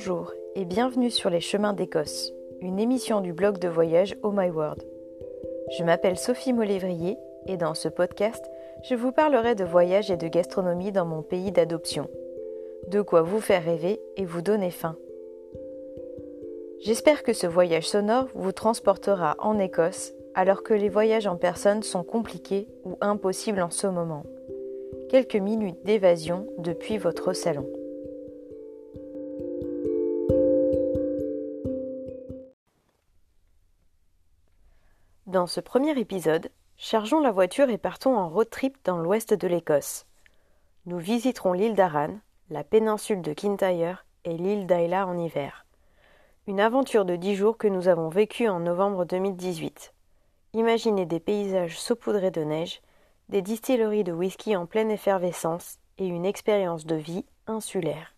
Bonjour et bienvenue sur les chemins d'Écosse, une émission du blog de voyage Oh My World. Je m'appelle Sophie Molévrier et dans ce podcast, je vous parlerai de voyage et de gastronomie dans mon pays d'adoption. De quoi vous faire rêver et vous donner faim. J'espère que ce voyage sonore vous transportera en Écosse alors que les voyages en personne sont compliqués ou impossibles en ce moment. Quelques minutes d'évasion depuis votre salon. Dans ce premier épisode, chargeons la voiture et partons en road trip dans l'ouest de l'Écosse. Nous visiterons l'île d'Aran, la péninsule de Kintyre et l'île d'Ayla en hiver. Une aventure de dix jours que nous avons vécue en novembre 2018. Imaginez des paysages saupoudrés de neige, des distilleries de whisky en pleine effervescence et une expérience de vie insulaire.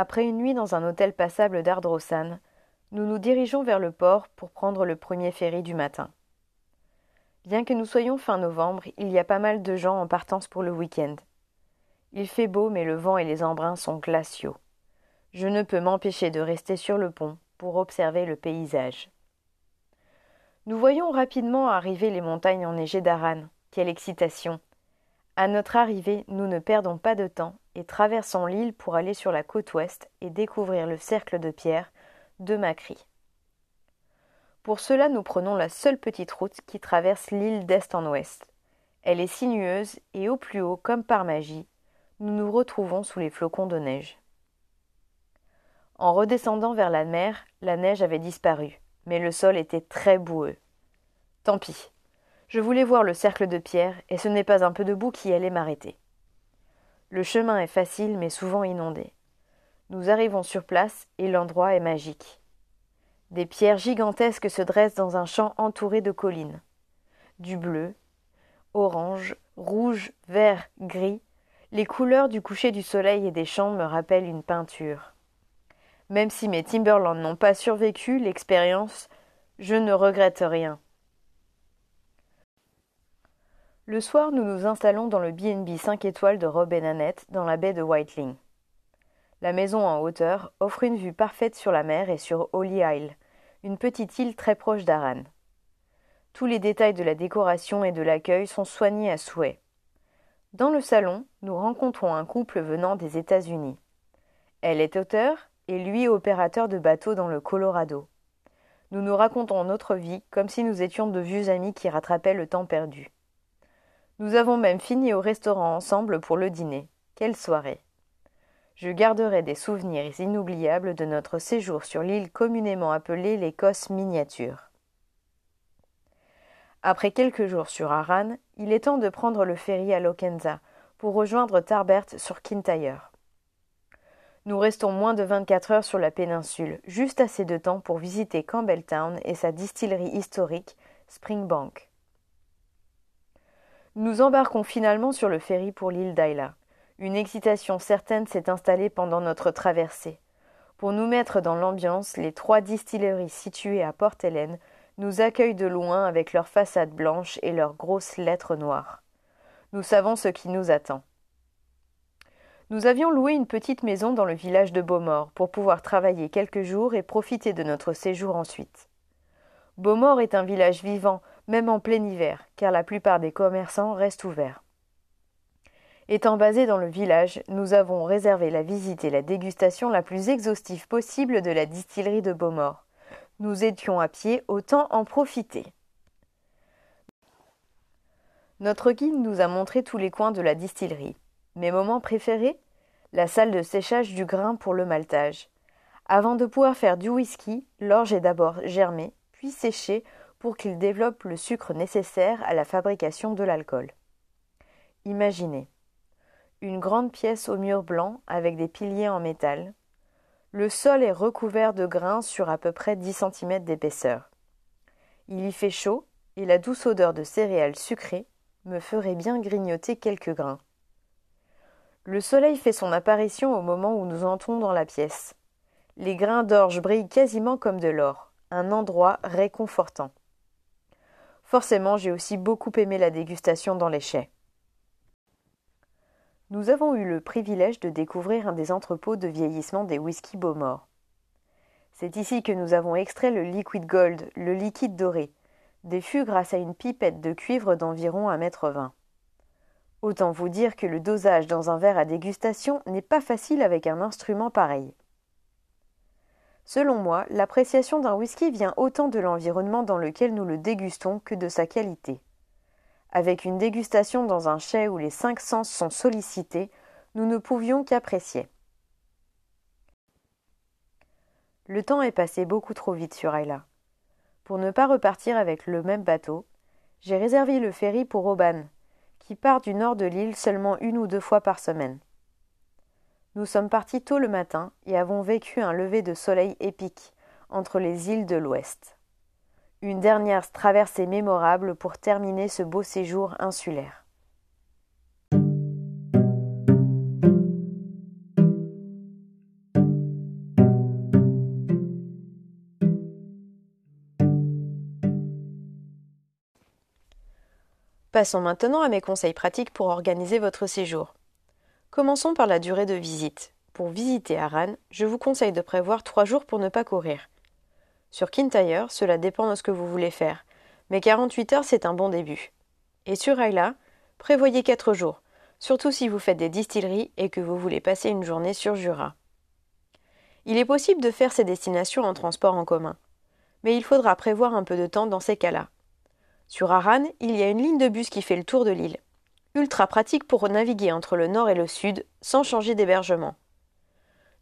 Après une nuit dans un hôtel passable d'Ardrossan, nous nous dirigeons vers le port pour prendre le premier ferry du matin. Bien que nous soyons fin novembre, il y a pas mal de gens en partance pour le week-end. Il fait beau, mais le vent et les embruns sont glaciaux. Je ne peux m'empêcher de rester sur le pont pour observer le paysage. Nous voyons rapidement arriver les montagnes enneigées d'Aran. Quelle excitation! À notre arrivée, nous ne perdons pas de temps et traversons l'île pour aller sur la côte ouest et découvrir le cercle de pierre de Macri. Pour cela, nous prenons la seule petite route qui traverse l'île d'est en ouest. Elle est sinueuse et au plus haut, comme par magie, nous nous retrouvons sous les flocons de neige. En redescendant vers la mer, la neige avait disparu, mais le sol était très boueux. Tant pis. Je voulais voir le cercle de pierre, et ce n'est pas un peu de boue qui allait m'arrêter. Le chemin est facile mais souvent inondé. Nous arrivons sur place et l'endroit est magique. Des pierres gigantesques se dressent dans un champ entouré de collines. Du bleu, orange, rouge, vert, gris, les couleurs du coucher du soleil et des champs me rappellent une peinture. Même si mes Timberland n'ont pas survécu l'expérience, je ne regrette rien. Le soir, nous nous installons dans le B&B 5 étoiles de Rob et Nanette dans la baie de Whiteling. La maison en hauteur offre une vue parfaite sur la mer et sur Holy Isle, une petite île très proche d'Aran. Tous les détails de la décoration et de l'accueil sont soignés à souhait. Dans le salon, nous rencontrons un couple venant des États-Unis. Elle est auteur et lui opérateur de bateau dans le Colorado. Nous nous racontons notre vie comme si nous étions de vieux amis qui rattrapaient le temps perdu. Nous avons même fini au restaurant ensemble pour le dîner. Quelle soirée. Je garderai des souvenirs inoubliables de notre séjour sur l'île communément appelée l'Écosse miniature. Après quelques jours sur Aran, il est temps de prendre le ferry à Lokenza pour rejoindre Tarbert sur Kintyre. Nous restons moins de 24 heures sur la péninsule, juste assez de temps pour visiter Campbelltown et sa distillerie historique, Springbank. Nous embarquons finalement sur le ferry pour l'île d'Ayla. Une excitation certaine s'est installée pendant notre traversée. Pour nous mettre dans l'ambiance, les trois distilleries situées à Port-Hélène nous accueillent de loin avec leurs façades blanches et leurs grosses lettres noires. Nous savons ce qui nous attend. Nous avions loué une petite maison dans le village de Beaumort pour pouvoir travailler quelques jours et profiter de notre séjour ensuite. Beaumort est un village vivant même en plein hiver, car la plupart des commerçants restent ouverts. Étant basés dans le village, nous avons réservé la visite et la dégustation la plus exhaustive possible de la distillerie de Beaumort. Nous étions à pied, autant en profiter. Notre guide nous a montré tous les coins de la distillerie. Mes moments préférés? La salle de séchage du grain pour le maltage. Avant de pouvoir faire du whisky, l'orge est d'abord germée, puis séchée pour qu'il développe le sucre nécessaire à la fabrication de l'alcool. Imaginez une grande pièce au mur blanc avec des piliers en métal. Le sol est recouvert de grains sur à peu près 10 cm d'épaisseur. Il y fait chaud et la douce odeur de céréales sucrées me ferait bien grignoter quelques grains. Le soleil fait son apparition au moment où nous entrons dans la pièce. Les grains d'orge brillent quasiment comme de l'or, un endroit réconfortant. Forcément, j'ai aussi beaucoup aimé la dégustation dans les chais. Nous avons eu le privilège de découvrir un des entrepôts de vieillissement des whisky Beaumort. C'est ici que nous avons extrait le liquid gold, le liquide doré, des fûts grâce à une pipette de cuivre d'environ un mètre vingt. Autant vous dire que le dosage dans un verre à dégustation n'est pas facile avec un instrument pareil. Selon moi, l'appréciation d'un whisky vient autant de l'environnement dans lequel nous le dégustons que de sa qualité. Avec une dégustation dans un chai où les cinq sens sont sollicités, nous ne pouvions qu'apprécier. Le temps est passé beaucoup trop vite sur Ayla. Pour ne pas repartir avec le même bateau, j'ai réservé le ferry pour Oban, qui part du nord de l'île seulement une ou deux fois par semaine. Nous sommes partis tôt le matin et avons vécu un lever de soleil épique entre les îles de l'Ouest. Une dernière traversée mémorable pour terminer ce beau séjour insulaire. Passons maintenant à mes conseils pratiques pour organiser votre séjour. Commençons par la durée de visite. Pour visiter Aran, je vous conseille de prévoir trois jours pour ne pas courir. Sur Kintyre, cela dépend de ce que vous voulez faire, mais 48 heures c'est un bon début. Et sur Ayla, prévoyez quatre jours, surtout si vous faites des distilleries et que vous voulez passer une journée sur Jura. Il est possible de faire ces destinations en transport en commun, mais il faudra prévoir un peu de temps dans ces cas-là. Sur Aran, il y a une ligne de bus qui fait le tour de l'île ultra pratique pour naviguer entre le nord et le sud sans changer d'hébergement.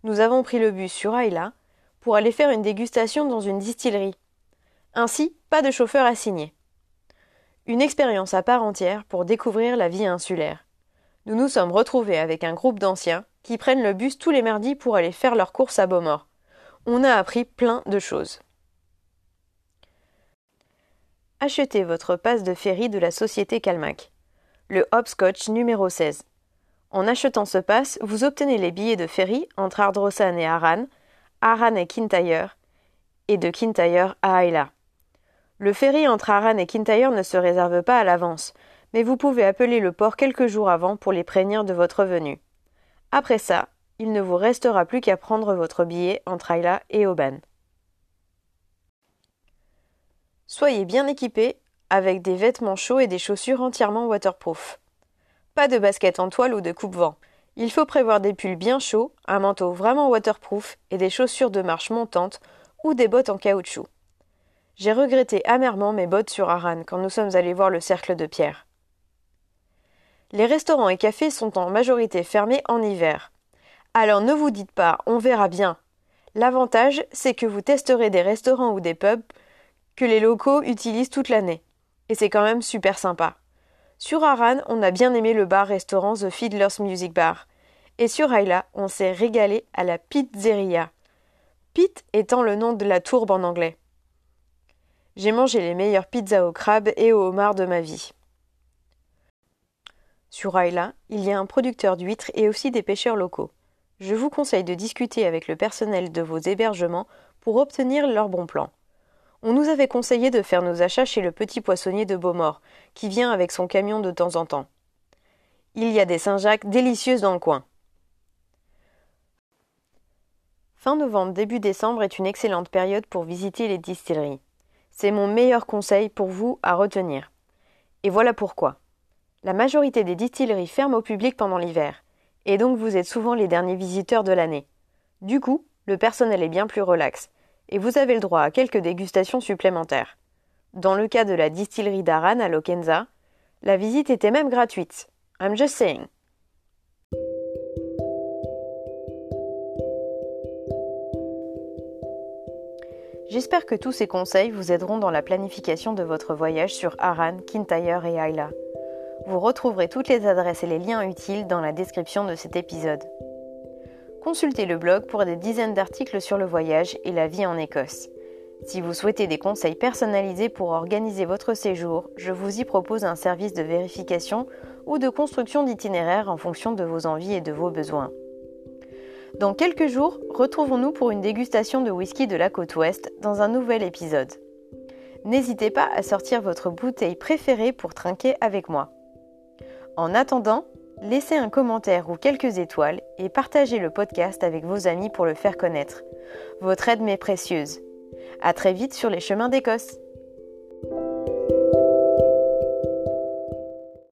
Nous avons pris le bus sur Ayla pour aller faire une dégustation dans une distillerie. Ainsi, pas de chauffeur assigné. Une expérience à part entière pour découvrir la vie insulaire. Nous nous sommes retrouvés avec un groupe d'anciens qui prennent le bus tous les mardis pour aller faire leurs courses à Beaumort. On a appris plein de choses. Achetez votre passe de ferry de la société Calmac le hopscotch numéro 16. En achetant ce pass, vous obtenez les billets de ferry entre Ardrossan et Aran, Aran et Kintyre, et de Kintyre à Ayla. Le ferry entre Aran et Kintyre ne se réserve pas à l'avance, mais vous pouvez appeler le port quelques jours avant pour les prévenir de votre venue. Après ça, il ne vous restera plus qu'à prendre votre billet entre Ayla et Oban. Soyez bien équipés avec des vêtements chauds et des chaussures entièrement waterproof. Pas de basket en toile ou de coupe-vent. Il faut prévoir des pulls bien chauds, un manteau vraiment waterproof et des chaussures de marche montantes ou des bottes en caoutchouc. J'ai regretté amèrement mes bottes sur Aran quand nous sommes allés voir le cercle de pierre. Les restaurants et cafés sont en majorité fermés en hiver. Alors ne vous dites pas on verra bien. L'avantage, c'est que vous testerez des restaurants ou des pubs que les locaux utilisent toute l'année et c'est quand même super sympa. Sur Aran, on a bien aimé le bar-restaurant The Fiddler's Music Bar. Et sur Ayla, on s'est régalé à la pizzeria. Pit étant le nom de la tourbe en anglais. J'ai mangé les meilleures pizzas au crabe et au homard de ma vie. Sur Ayla, il y a un producteur d'huîtres et aussi des pêcheurs locaux. Je vous conseille de discuter avec le personnel de vos hébergements pour obtenir leurs bons plans. On nous avait conseillé de faire nos achats chez le petit poissonnier de Beaumort, qui vient avec son camion de temps en temps. Il y a des Saint-Jacques délicieuses dans le coin. Fin novembre, début décembre est une excellente période pour visiter les distilleries. C'est mon meilleur conseil pour vous à retenir. Et voilà pourquoi. La majorité des distilleries ferment au public pendant l'hiver, et donc vous êtes souvent les derniers visiteurs de l'année. Du coup, le personnel est bien plus relax, et vous avez le droit à quelques dégustations supplémentaires. Dans le cas de la distillerie d'Aran à Lokenza, la visite était même gratuite. I'm just saying. J'espère que tous ces conseils vous aideront dans la planification de votre voyage sur Aran, Kintyre et Ayla. Vous retrouverez toutes les adresses et les liens utiles dans la description de cet épisode. Consultez le blog pour des dizaines d'articles sur le voyage et la vie en Écosse. Si vous souhaitez des conseils personnalisés pour organiser votre séjour, je vous y propose un service de vérification ou de construction d'itinéraire en fonction de vos envies et de vos besoins. Dans quelques jours, retrouvons-nous pour une dégustation de whisky de la côte ouest dans un nouvel épisode. N'hésitez pas à sortir votre bouteille préférée pour trinquer avec moi. En attendant, laissez un commentaire ou quelques étoiles et partagez le podcast avec vos amis pour le faire connaître. Votre aide m'est précieuse. À très vite sur les chemins d'Écosse.